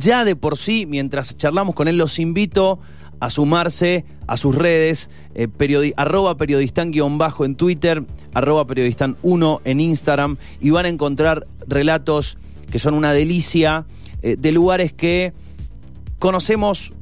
ya de por sí, mientras charlamos con él, los invito a sumarse a sus redes, eh, arroba periodistán-bajo en Twitter, arroba periodistán1 en Instagram, y van a encontrar relatos que son una delicia eh, de lugares que conocemos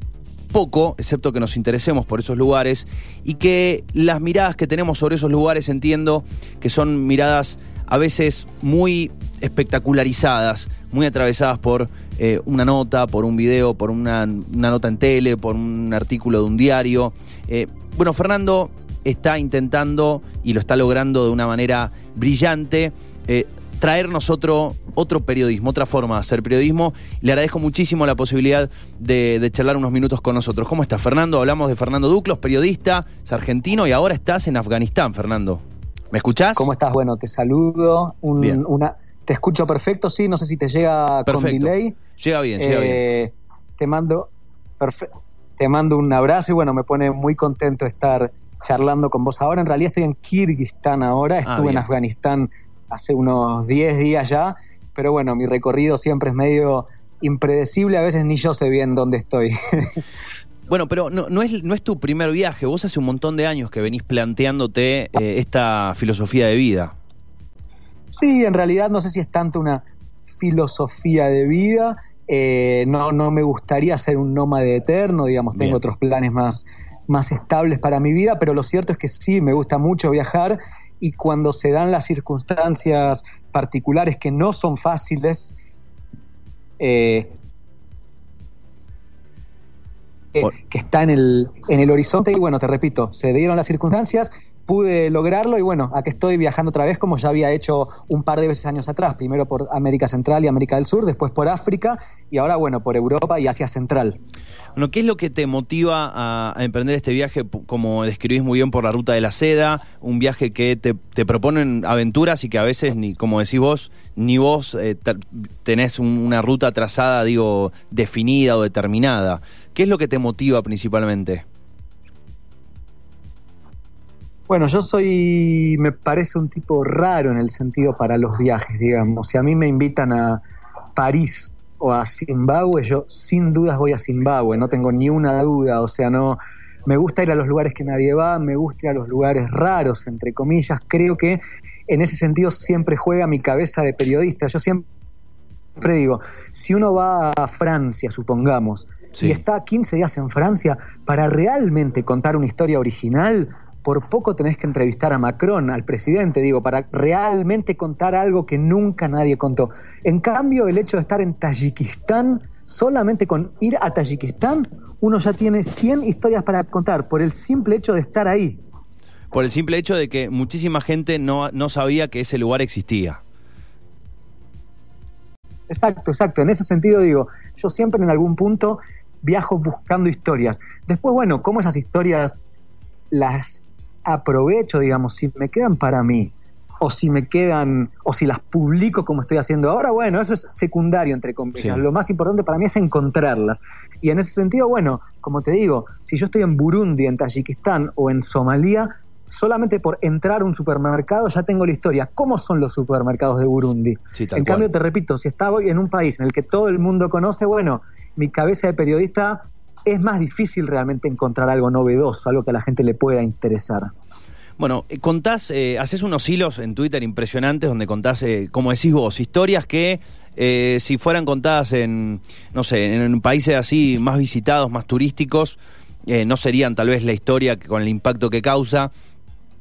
poco, excepto que nos interesemos por esos lugares, y que las miradas que tenemos sobre esos lugares entiendo que son miradas a veces muy espectacularizadas, muy atravesadas por eh, una nota, por un video, por una, nota en tele, por un artículo de un diario. Eh, bueno, Fernando está intentando y lo está logrando de una manera brillante. Eh, traernos otro, otro periodismo, otra forma de hacer periodismo. Le agradezco muchísimo la posibilidad de, de, charlar unos minutos con nosotros. ¿Cómo estás, Fernando? Hablamos de Fernando Duclos, periodista, es argentino y ahora estás en Afganistán, Fernando. ¿Me escuchás? ¿Cómo estás? Bueno, te saludo. Una, te escucho perfecto, sí. No sé si te llega con delay. Llega bien, llega bien. Eh, te mando, te mando un abrazo y bueno, me pone muy contento estar charlando con vos ahora. En realidad estoy en Kirguistán ahora. Ah, Estuve en Afganistán hace unos 10 días ya. Pero bueno, mi recorrido siempre es medio impredecible. A veces ni yo sé bien dónde estoy. Bueno, pero no, es, no es tu primer viaje. Vos hace un montón de años que venís planteándote eh, esta filosofía de vida. Sí, en realidad no sé si es tanto una filosofía de vida. Eh, no, no me gustaría ser un nómade eterno, digamos, tengo otros planes más, más estables para mi vida, pero lo cierto es que sí, me gusta mucho viajar y cuando se dan las circunstancias particulares que no son fáciles, eh, que, está en el, en el horizonte y bueno, te repito, se dieron las circunstancias, pude lograrlo y bueno, aquí estoy viajando otra vez como ya había hecho un par de veces años atrás, primero por América Central y América del Sur, después por África y ahora bueno, por Europa y Asia Central. Bueno, ¿qué es lo que te motiva a, emprender este viaje, como describís muy bien, por la ruta de la seda? Un viaje que te, proponen aventuras y que a veces, ni como decís vos, ni vos eh, tenés una ruta trazada, digo, definida o determinada. ¿Qué es lo que te motiva principalmente? Bueno, yo soy, me parece un tipo raro en el sentido para los viajes, digamos. Si a mí me invitan a París o a Zimbabue, yo sin dudas voy a Zimbabue, no tengo ni una duda. O sea, no, me gusta ir a los lugares que nadie va, me gusta ir a los lugares raros, entre comillas. Creo que en ese sentido siempre juega mi cabeza de periodista. Yo siempre digo, si uno va a Francia, supongamos, y está 15 días en Francia, para realmente contar una historia original, por poco tenés que entrevistar a Macron, al presidente, digo, para realmente contar algo que nunca nadie contó. En cambio, el hecho de estar en Tayikistán, solamente con ir a Tayikistán, uno ya tiene 100 historias para contar, por el simple hecho de estar ahí. Por el simple hecho de que muchísima gente no, no sabía que ese lugar existía. Exacto, exacto. En ese sentido digo, yo siempre en algún punto viajo buscando historias. Después, bueno, cómo esas historias las aprovecho, digamos, si me quedan para mí, o si me quedan, o si las publico como estoy haciendo ahora, bueno, eso es secundario, entre comillas. Lo más importante para mí es encontrarlas. Y en ese sentido, bueno, como te digo, si yo estoy en Burundi, en Tayikistán o en Somalia, solamente por entrar a un supermercado ya tengo la historia. ¿Cómo son los supermercados de Burundi? en cambio, te repito, si estaba en un país en el que todo el mundo conoce, bueno, mi cabeza de periodista es más difícil realmente encontrar algo novedoso, algo que a la gente le pueda interesar. Bueno, eh, contás, eh, haces unos hilos en Twitter impresionantes donde contás, eh, como decís vos, historias que si fueran contadas en, no sé, en, países así más visitados, más turísticos, no serían tal vez la historia con el impacto que causa.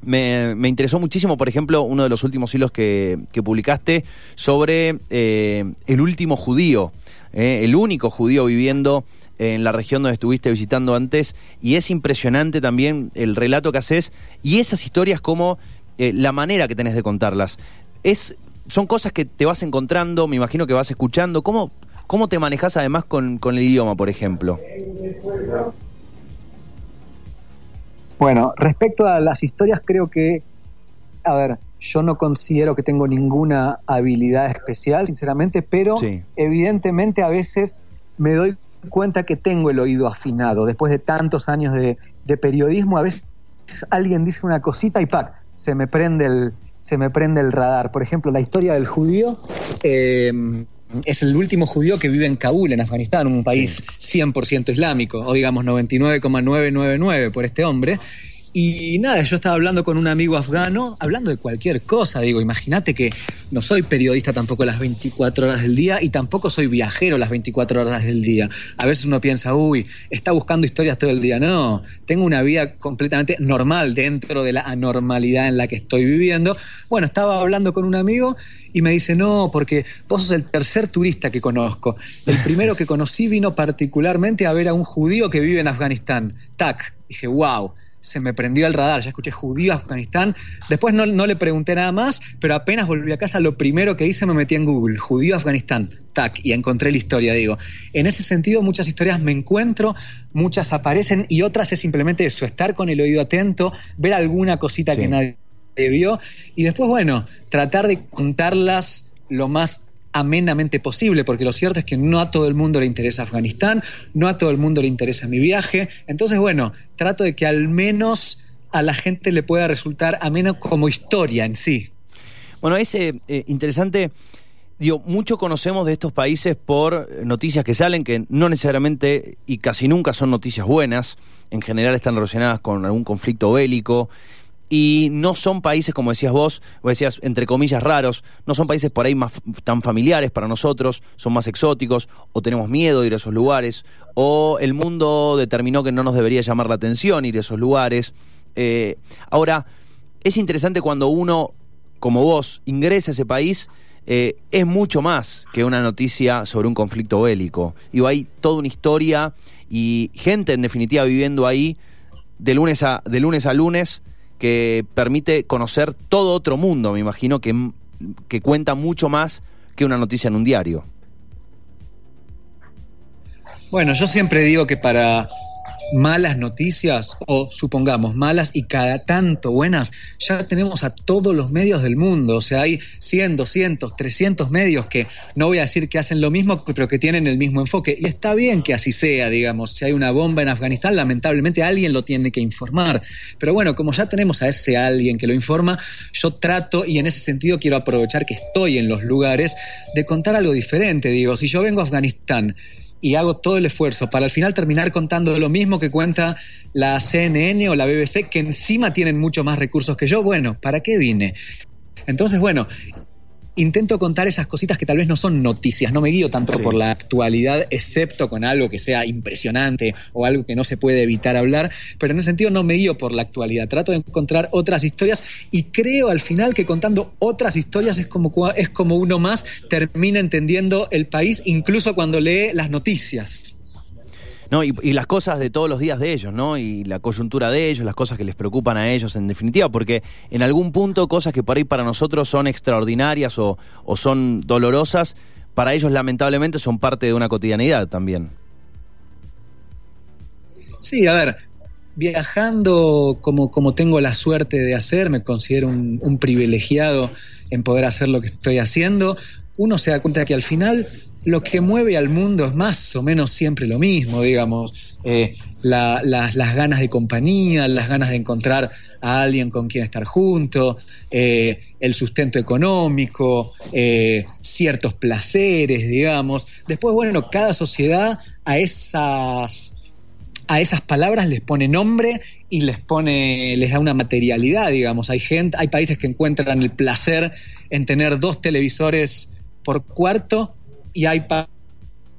Me, interesó muchísimo, por ejemplo, uno de los últimos hilos que, que publicaste sobre el último judío, el único judío viviendo en la región donde estuviste visitando antes, y es impresionante también el relato que haces y esas historias como eh, la manera que tenés de contarlas. Es, son cosas que te vas encontrando, me imagino que vas escuchando. ¿Cómo, cómo te manejas además con, con el idioma, por ejemplo? Bueno, respecto a las historias, creo que, a ver, yo no considero que tengo ninguna habilidad especial, sinceramente, pero evidentemente a veces me doy cuenta que tengo el oído afinado. Después de tantos años de, periodismo, a veces alguien dice una cosita y ¡pac! se me prende el, se me prende el radar. Por ejemplo, la historia del judío, eh, es el último judío que vive en Kabul, en Afganistán, un país 100% islámico, o digamos 99,999 por este hombre. Y nada, yo estaba hablando con un amigo afgano, hablando de cualquier cosa, digo, imagínate que no soy periodista tampoco las 24 horas del día y tampoco soy viajero las 24 horas del día. A veces uno piensa, uy, está buscando historias todo el día. No, tengo una vida completamente normal dentro de la anormalidad en la que estoy viviendo. Bueno, estaba hablando con un amigo y me dice, no, porque vos sos el tercer turista que conozco. El primero que conocí vino particularmente a ver a un judío que vive en Afganistán. Tac. Dije, wow se me prendió el radar, ya escuché judío Afganistán, después no, no, le pregunté nada más, pero apenas volví a casa lo primero que hice me metí en Google, judío Afganistán, tac, y encontré la historia, digo. En ese sentido muchas historias me encuentro, muchas aparecen y otras es simplemente eso, estar con el oído atento, ver alguna cosita que nadie vio y después, bueno, tratar de contarlas lo más amenamente posible, porque lo cierto es que no a todo el mundo le interesa Afganistán, no a todo el mundo le interesa mi viaje, entonces bueno, trato de que al menos a la gente le pueda resultar ameno como historia en sí. Bueno, es eh, eh, interesante, digo, mucho conocemos de estos países por noticias que salen, que no necesariamente y casi nunca son noticias buenas, en general están relacionadas con algún conflicto bélico, y no son países, como decías vos, o decías, entre comillas, raros, no son países por ahí más tan familiares para nosotros, son más exóticos, o tenemos miedo de ir a esos lugares, o el mundo determinó que no nos debería llamar la atención ir a esos lugares. Eh, ahora, es interesante cuando uno, como vos, ingresa a ese país, eh, es mucho más que una noticia sobre un conflicto bélico. Y hay toda una historia y gente, en definitiva, viviendo ahí de lunes a, de lunes, a lunes que permite conocer todo otro mundo, me imagino, que, que cuenta mucho más que una noticia en un diario. Bueno, yo siempre digo que para malas noticias o supongamos malas y cada tanto buenas, ya tenemos a todos los medios del mundo, o sea, hay 100, 200, 300 medios que no voy a decir que hacen lo mismo, pero que tienen el mismo enfoque. Y está bien que así sea, digamos, si hay una bomba en Afganistán, lamentablemente alguien lo tiene que informar. Pero bueno, como ya tenemos a ese alguien que lo informa, yo trato, y en ese sentido quiero aprovechar que estoy en los lugares, de contar algo diferente. Digo, si yo vengo a Afganistán, y hago todo el esfuerzo para al final terminar contando lo mismo que cuenta la CNN o la BBC, que encima tienen mucho más recursos que yo, bueno, ¿para qué vine? Entonces, bueno, intento contar esas cositas que tal vez no son noticias, no me guío tanto por la actualidad, excepto con algo que sea impresionante o algo que no se puede evitar hablar, pero en ese sentido no me guío por la actualidad, trato de encontrar otras historias y creo al final que contando otras historias es como, es como uno más termina entendiendo el país, incluso cuando lee las noticias. No, y, las cosas de todos los días de ellos, ¿no? Y la coyuntura de ellos, las cosas que les preocupan a ellos, en definitiva, porque en algún punto cosas que por ahí para nosotros son extraordinarias o, son dolorosas, para ellos lamentablemente son parte de una cotidianidad también. Sí, a ver, viajando como, como tengo la suerte de hacer, me considero un, un, privilegiado en poder hacer lo que estoy haciendo, uno se da cuenta que al final lo que mueve al mundo es más o menos siempre lo mismo, digamos, eh, las ganas de compañía, las ganas de encontrar a alguien con quien estar junto, eh, el sustento económico, eh, ciertos placeres, digamos. Después, bueno, cada sociedad a esas a esas palabras les pone nombre y les pone les da una materialidad, digamos. Hay gente, hay países que encuentran el placer en tener dos televisores por cuarto y hay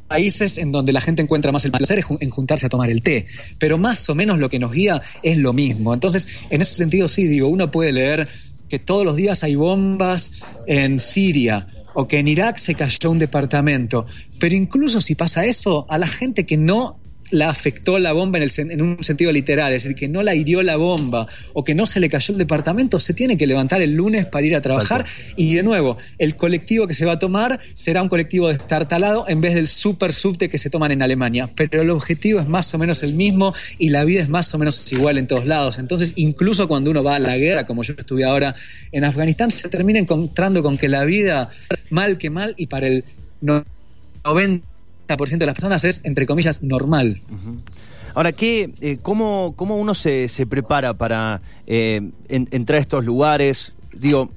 países en donde la gente encuentra más el placer en juntarse a tomar el té, pero más o menos lo que nos guía es lo mismo. Entonces, en ese sentido sí, digo, uno puede leer que todos los días hay bombas en Siria o que en Irak se cayó un departamento, pero incluso si pasa eso, a la gente que no la afectó la bomba en, el, en, un sentido literal, es decir, que no la hirió la bomba o que no se le cayó el departamento, se tiene que levantar el lunes para ir a trabajar. Y de nuevo, el colectivo que se va a tomar será un colectivo destartalado en vez del super subte que se toman en Alemania, pero el objetivo es más o menos el mismo y la vida es más o menos igual en todos lados. Entonces, incluso cuando uno va a la guerra, como yo estuve ahora en Afganistán, se termina encontrando con que la vida, mal que mal, y para el 90 de las personas es, entre comillas, normal. Ahora, ¿qué, eh, cómo, ¿cómo uno se, se prepara para eh, entrar a estos lugares? Digo,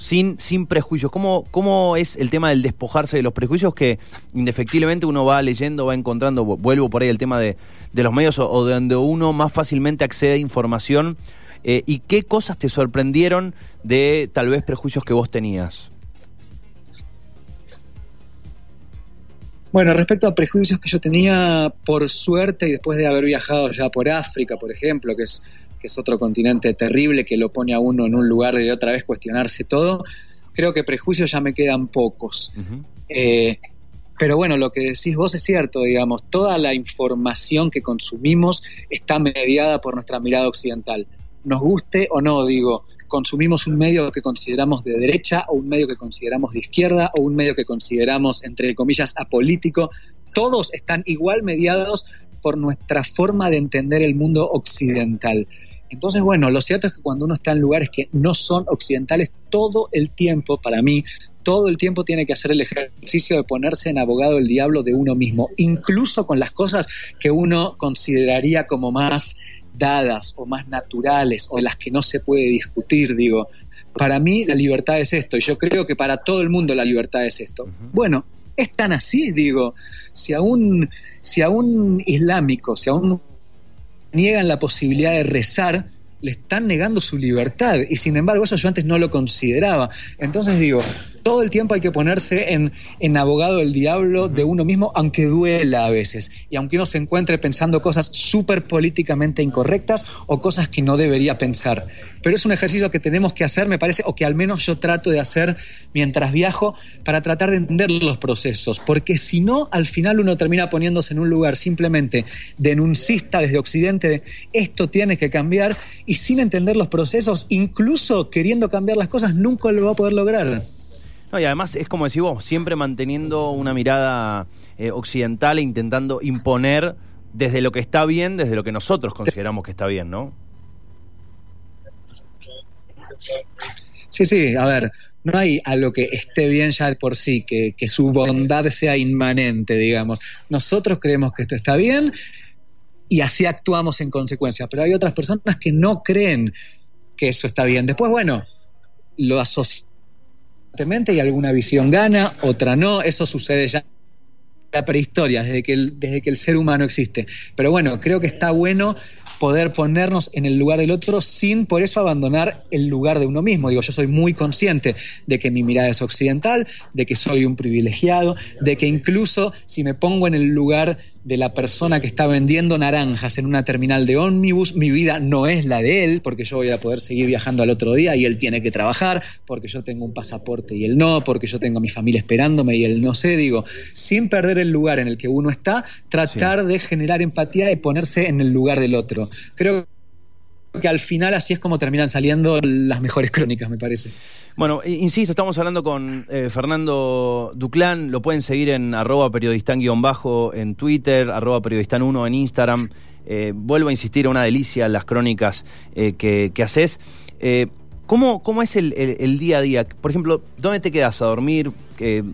sin, sin prejuicios. ¿Cómo, ¿Cómo es el tema del despojarse de los prejuicios que indefectiblemente uno va leyendo, va encontrando, vuelvo por ahí el tema de, de los medios o, de donde uno más fácilmente accede a información? Eh, ¿Y qué cosas te sorprendieron de tal vez prejuicios que vos tenías? Bueno, respecto a prejuicios que yo tenía, por suerte, y después de haber viajado ya por África, por ejemplo, que es, que es otro continente terrible que lo pone a uno en un lugar de otra vez cuestionarse todo, creo que prejuicios ya me quedan pocos. Eh, pero bueno, lo que decís vos es cierto, digamos, toda la información que consumimos está mediada por nuestra mirada occidental. Nos guste o no, digo, consumimos un medio que consideramos de derecha o un medio que consideramos de izquierda o un medio que consideramos, entre comillas, apolítico, todos están igual mediados por nuestra forma de entender el mundo occidental. Entonces, bueno, lo cierto es que cuando uno está en lugares que no son occidentales, todo el tiempo, para mí, todo el tiempo tiene que hacer el ejercicio de ponerse en abogado del diablo de uno mismo, incluso con las cosas que uno consideraría como más dadas o más naturales o las que no se puede discutir, digo. Para mí la libertad es esto y yo creo que para todo el mundo la libertad es esto. Bueno, es tan así, digo, si a un, si a un islámico, si a un niegan la posibilidad de rezar, le están negando su libertad y sin embargo eso yo antes no lo consideraba. Entonces digo, todo el tiempo hay que ponerse en, en abogado del diablo de uno mismo, aunque duela a veces, y aunque uno se encuentre pensando cosas súper políticamente incorrectas o cosas que no debería pensar. Pero es un ejercicio que tenemos que hacer, me parece, o que al menos yo trato de hacer mientras viajo, para tratar de entender los procesos, porque si no, al final uno termina poniéndose en un lugar simplemente denuncista desde Occidente de esto tiene que cambiar, y sin entender los procesos, incluso queriendo cambiar las cosas, nunca lo va a poder lograr. No, y además es como decís vos, siempre manteniendo una mirada eh, occidental e intentando imponer desde lo que está bien, desde lo que nosotros consideramos que está bien, ¿no? Sí, sí, a ver, no hay algo que esté bien ya por sí, que, que su bondad sea inmanente, digamos. Nosotros creemos que esto está bien y así actuamos en consecuencia, pero hay otras personas que no creen que eso está bien. Después, bueno, lo asociamos y alguna visión gana, otra no, eso sucede ya en la prehistoria, desde que, desde que el ser humano existe. Pero bueno, creo que está bueno poder ponernos en el lugar del otro sin por eso abandonar el lugar de uno mismo. Digo, yo soy muy consciente de que mi mirada es occidental, de que soy un privilegiado, de que incluso si me pongo en el lugar de la persona que está vendiendo naranjas en una terminal de ómnibus, mi vida no es la de él, porque yo voy a poder seguir viajando al otro día y él tiene que trabajar, porque yo tengo un pasaporte y él no, porque yo tengo a mi familia esperándome y él no sé, digo, sin perder el lugar en el que uno está, tratar de generar empatía y ponerse en el lugar del otro. Creo que al final así es como terminan saliendo las mejores crónicas, me parece. Bueno, insisto, estamos hablando con eh, Fernando Duclán, lo pueden seguir en arroba periodistán-bajo en Twitter, arroba periodistán1 en Instagram. Eh, vuelvo a insistir, una delicia las crónicas eh, que, haces. ¿cómo, ¿cómo, es el, día a día? Por ejemplo, ¿dónde te quedas a dormir? ¿Qué,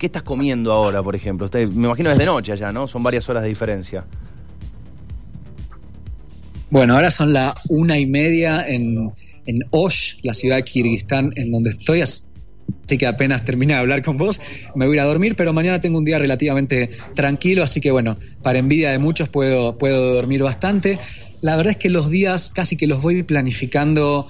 estás comiendo ahora, por ejemplo? Me imagino es de noche allá, ¿no? Son varias horas de diferencia. Bueno, ahora son las una y media en, en Osh, la ciudad de Kirguistán, en donde estoy. Así que apenas termine de hablar con vos, me voy a ir a dormir, pero mañana tengo un día relativamente tranquilo, así que bueno, para envidia de muchos puedo, puedo dormir bastante. La verdad es que los días casi que los voy planificando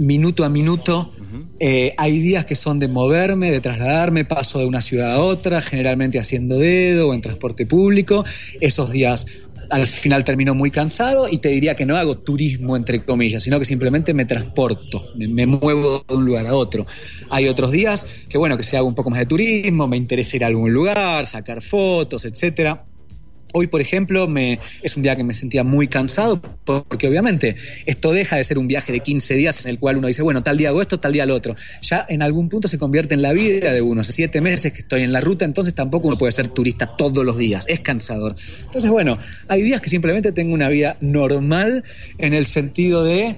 minuto a minuto. Eh, hay días que son de moverme, de trasladarme, paso de una ciudad a otra, generalmente haciendo dedo o en transporte público. Esos días al final termino muy cansado y te diría que no hago turismo, entre comillas, sino que simplemente me transporto, me, muevo de un lugar a otro. Hay otros días que, bueno, que se hago un poco más de turismo, me interesa ir a algún lugar, sacar fotos, etcétera. Hoy, por ejemplo, me, es un día que me sentía muy cansado porque obviamente esto deja de ser un viaje de 15 días en el cual uno dice, bueno, tal día hago esto, tal día lo otro. Ya en algún punto se convierte en la vida de uno. Hace siete meses que estoy en la ruta, entonces tampoco uno puede ser turista todos los días. Es cansador. Entonces, bueno, hay días que simplemente tengo una vida normal en el sentido de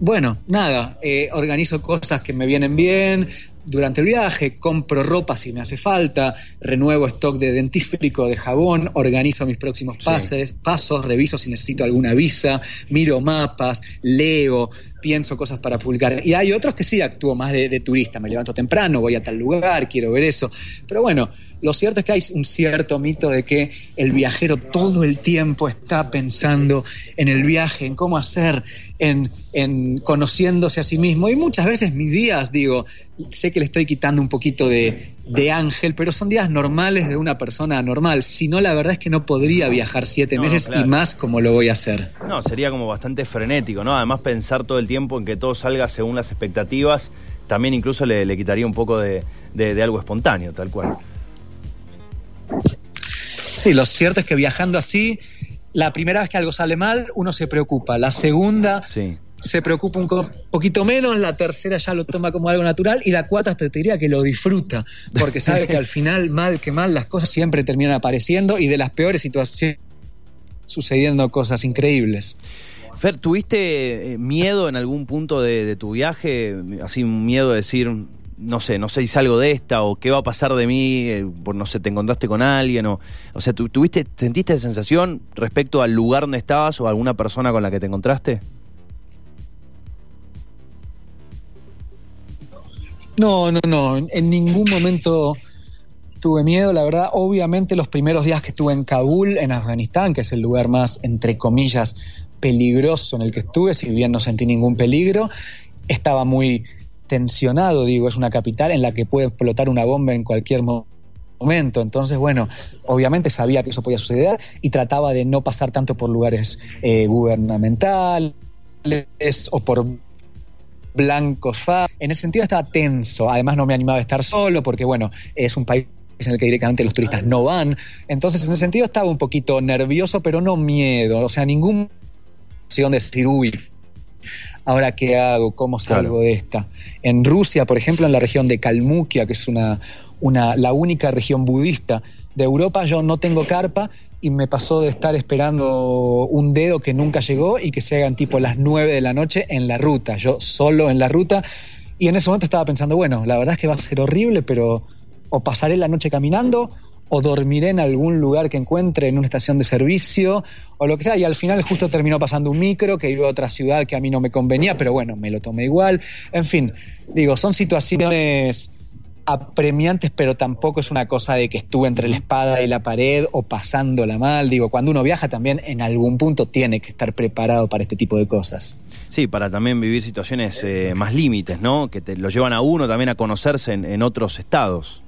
bueno, nada, eh, organizo cosas que me vienen bien, durante el viaje, compro ropa si me hace falta, renuevo stock de dentífrico, de jabón, organizo mis próximos pases, pasos, reviso si necesito alguna visa, miro mapas, leo, pienso cosas para publicar. Y hay otros que sí actúo más de, de turista, me levanto temprano, voy a tal lugar, quiero ver eso. Pero bueno, lo cierto es que hay un cierto mito de que el viajero todo el tiempo está pensando en el viaje, en cómo hacer, en, en conociéndose a sí mismo. Y muchas veces mis días, digo, sé que le estoy quitando un poquito de, de ángel, pero son días normales de una persona normal. Si no, la verdad es que no podría viajar siete No, meses claro. y más como lo voy a hacer. No, sería como bastante frenético, ¿no? Además pensar todo el tiempo en que todo salga según las expectativas, también incluso le, le quitaría un poco de, de- de algo espontáneo, tal cual. Sí, lo cierto es que viajando así, la primera vez que algo sale mal, uno se preocupa. La segunda, Sí. Se preocupa un poquito menos, la tercera ya lo toma como algo natural y la cuarta te diría que lo disfruta, porque sabe que al final, mal que mal, las cosas siempre terminan apareciendo y de las peores situaciones sucediendo cosas increíbles. Fer, ¿tuviste eh, miedo en algún punto de, tu viaje? Así un miedo de decir, no sé, no sé si salgo de esta o qué va a pasar de mí, eh, por no sé, te encontraste con alguien o, o sea, ¿tu- ¿tuviste, sentiste sensación respecto al lugar donde estabas o a alguna persona con la que te encontraste? No, no, no, en, ningún momento tuve miedo, la verdad, obviamente los primeros días que estuve en Kabul, en Afganistán, que es el lugar más, entre comillas, peligroso en el que estuve, si bien no sentí ningún peligro, estaba muy tensionado, digo, es una capital en la que puede explotar una bomba en cualquier mo- momento, entonces, bueno, obviamente sabía que eso podía suceder y trataba de no pasar tanto por lugares eh, gubernamentales o por blancos fa. En ese sentido estaba tenso. Además no me animaba a estar solo porque, bueno, es un país en el que directamente los turistas no van. Entonces, en ese sentido estaba un poquito nervioso, pero no miedo. O sea, ningún opción de decir, uy, ahora qué hago, cómo salgo Claro. de esta. En Rusia, por ejemplo, en la región de Kalmukia, que es una, una, la única región budista de Europa, yo no tengo carpa y me pasó de estar esperando un dedo que nunca llegó y que se hagan tipo las 9 de la noche en la ruta, yo solo en la ruta. Y en ese momento estaba pensando, bueno, la verdad es que va a ser horrible, pero o pasaré la noche caminando o dormiré en algún lugar que encuentre en una estación de servicio o lo que sea. Y al final justo terminó pasando un micro que iba a otra ciudad que a mí no me convenía, pero bueno, me lo tomé igual. En fin, digo, son situaciones apremiantes, pero tampoco es una cosa de que estuve entre la espada y la pared o pasándola mal. Digo, cuando uno viaja también en algún punto tiene que estar preparado para este tipo de cosas. Sí, para también vivir situaciones eh, más límites, ¿no? Que te lo llevan a uno también a conocerse en, en otros estados.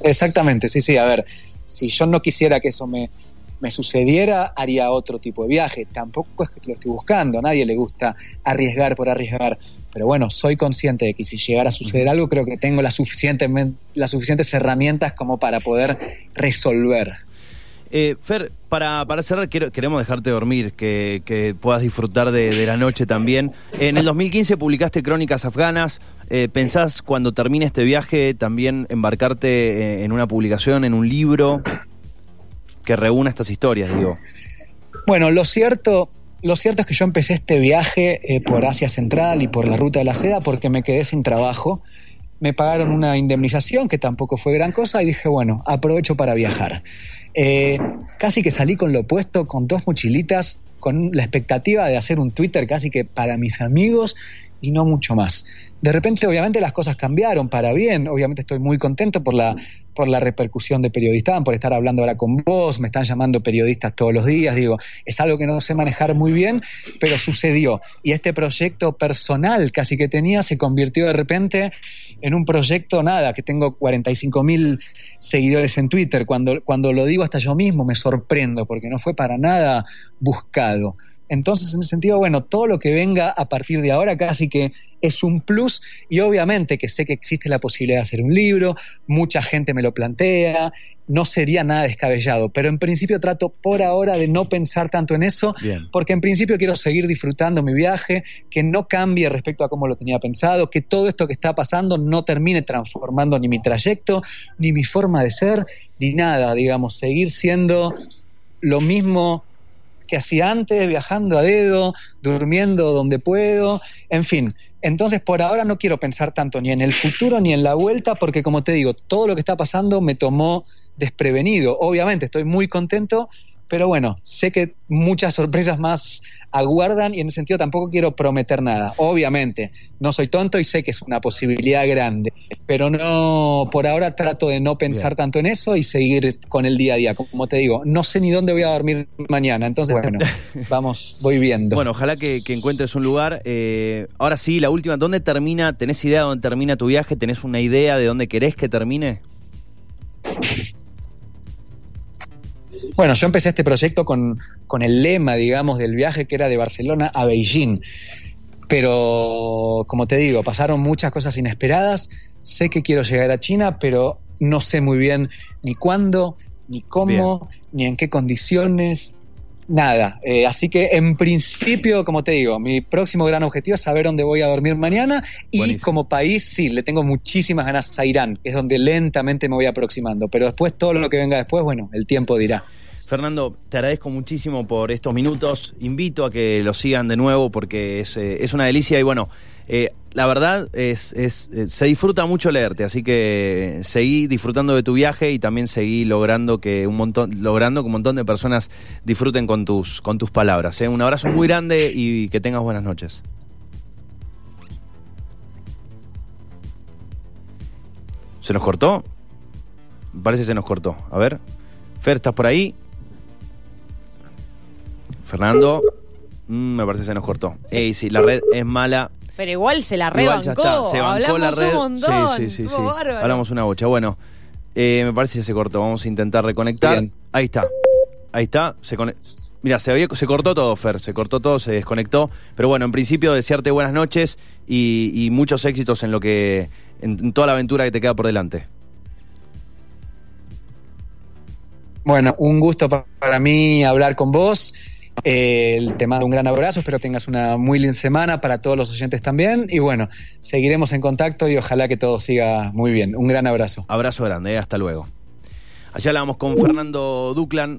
Exactamente, sí, sí. A ver, si yo no quisiera que eso me, me sucediera, haría otro tipo de viaje. Tampoco es que lo estoy buscando, a nadie le gusta arriesgar por arriesgar. Pero bueno, soy consciente de que si llegara a suceder algo, creo que tengo las, las suficientes herramientas como para poder resolver. Eh, Fer, para, para cerrar, quiero- queremos dejarte dormir, que, que puedas disfrutar de, de la noche también. En el 2015 publicaste Crónicas Afganas. Eh, ¿Pensás cuando termine este viaje también embarcarte eh, en una publicación, en un libro que reúna estas historias, digo? Bueno, lo cierto, lo cierto es que yo empecé este viaje eh, por Asia Central y por la Ruta de la Seda porque me quedé sin trabajo. Me pagaron una indemnización que tampoco fue gran cosa y dije, bueno, aprovecho para viajar. Eh, casi que salí con lo opuesto, con dos mochilitas, con la expectativa de hacer un Twitter casi que para mis amigos y no mucho más. De repente, obviamente, las cosas cambiaron para bien. Obviamente estoy muy contento por la, por la repercusión de Periodistán, por estar hablando ahora con vos. Me están llamando periodistas todos los días. Digo, es algo que no sé manejar muy bien, pero sucedió. Y este proyecto personal casi que tenía se convirtió de repente en un proyecto, nada, que tengo 45 mil seguidores en Twitter. Cuando, cuando lo digo hasta yo mismo me sorprendo, porque no fue para nada buscado. Entonces, en ese sentido, bueno, todo lo que venga a partir de ahora casi que es un plus y obviamente que sé que existe la posibilidad de hacer un libro, mucha gente me lo plantea, no sería nada descabellado, pero en principio trato por ahora de no pensar tanto en eso, Bien. porque en principio quiero seguir disfrutando mi viaje, que no cambie respecto a cómo lo tenía pensado, que todo esto que está pasando no termine transformando ni mi trayecto, ni mi forma de ser, ni nada, digamos, seguir siendo lo mismo que hacía antes, viajando a dedo, durmiendo donde puedo, en fin. Entonces, por ahora no quiero pensar tanto ni en el futuro ni en la vuelta, porque como te digo, todo lo que está pasando me tomó desprevenido. Obviamente estoy muy contento, pero bueno, sé que muchas sorpresas más aguardan y en ese sentido tampoco quiero prometer nada. Obviamente, no soy tonto y sé que es una posibilidad grande, pero no, por ahora trato de no pensar tanto en eso y seguir con el día a día. Como te digo, no sé ni dónde voy a dormir mañana, entonces bueno, vamos, voy viendo. Bueno, ojalá que, encuentres un lugar. Eh, ahora sí, la última, ¿dónde termina? ¿Tenés idea de dónde termina tu viaje? ¿Tenés una idea de dónde querés que termine? Bueno, yo empecé este proyecto con, con el lema, digamos, del viaje que era de Barcelona a Beijing. Pero, como te digo, pasaron muchas cosas inesperadas. Sé que quiero llegar a China, pero no sé muy bien ni cuándo, ni cómo, ni en qué condiciones, nada. Eh, así que en principio, como te digo, mi próximo gran objetivo es saber dónde voy a dormir mañana y como país sí, le tengo muchísimas ganas a Irán, que es donde lentamente me voy aproximando. Pero después todo lo que venga después, bueno, el tiempo dirá. Fernando, te agradezco muchísimo por estos minutos. Invito a que lo sigan de nuevo porque es, eh, es una delicia y bueno, eh, la verdad es, es, eh, se disfruta mucho leerte, así que seguí disfrutando de tu viaje y también seguí logrando que un montón, logrando que un montón de personas disfruten con tus, con tus palabras. Un abrazo muy grande y que tengas buenas noches. ¿Se nos cortó? Parece que se nos cortó. A ver. Fer, ¿estás por ahí? Fernando, mm, me parece que se nos cortó. Sí. sí, la red es mala. Pero igual se la rebancó. Se bancó la red. Sí, sí, sí. sí. Hablamos una bocha. Bueno, eh, me parece que se cortó. Vamos a intentar reconectar. Ahí está. Ahí está. Se Mira, se, se cortó todo, Fer. Se cortó todo, se desconectó. Pero bueno, en principio, desearte buenas noches y, muchos éxitos en lo que. en toda la aventura que te queda por delante. Bueno, un gusto para mí hablar con vos eh, te mando un gran abrazo, espero tengas una muy linda semana para todos los oyentes también. Y bueno, seguiremos en contacto y ojalá que todo siga muy bien. Un gran abrazo. Abrazo grande, eh, hasta luego. Allá vamos con Fernando Duclan.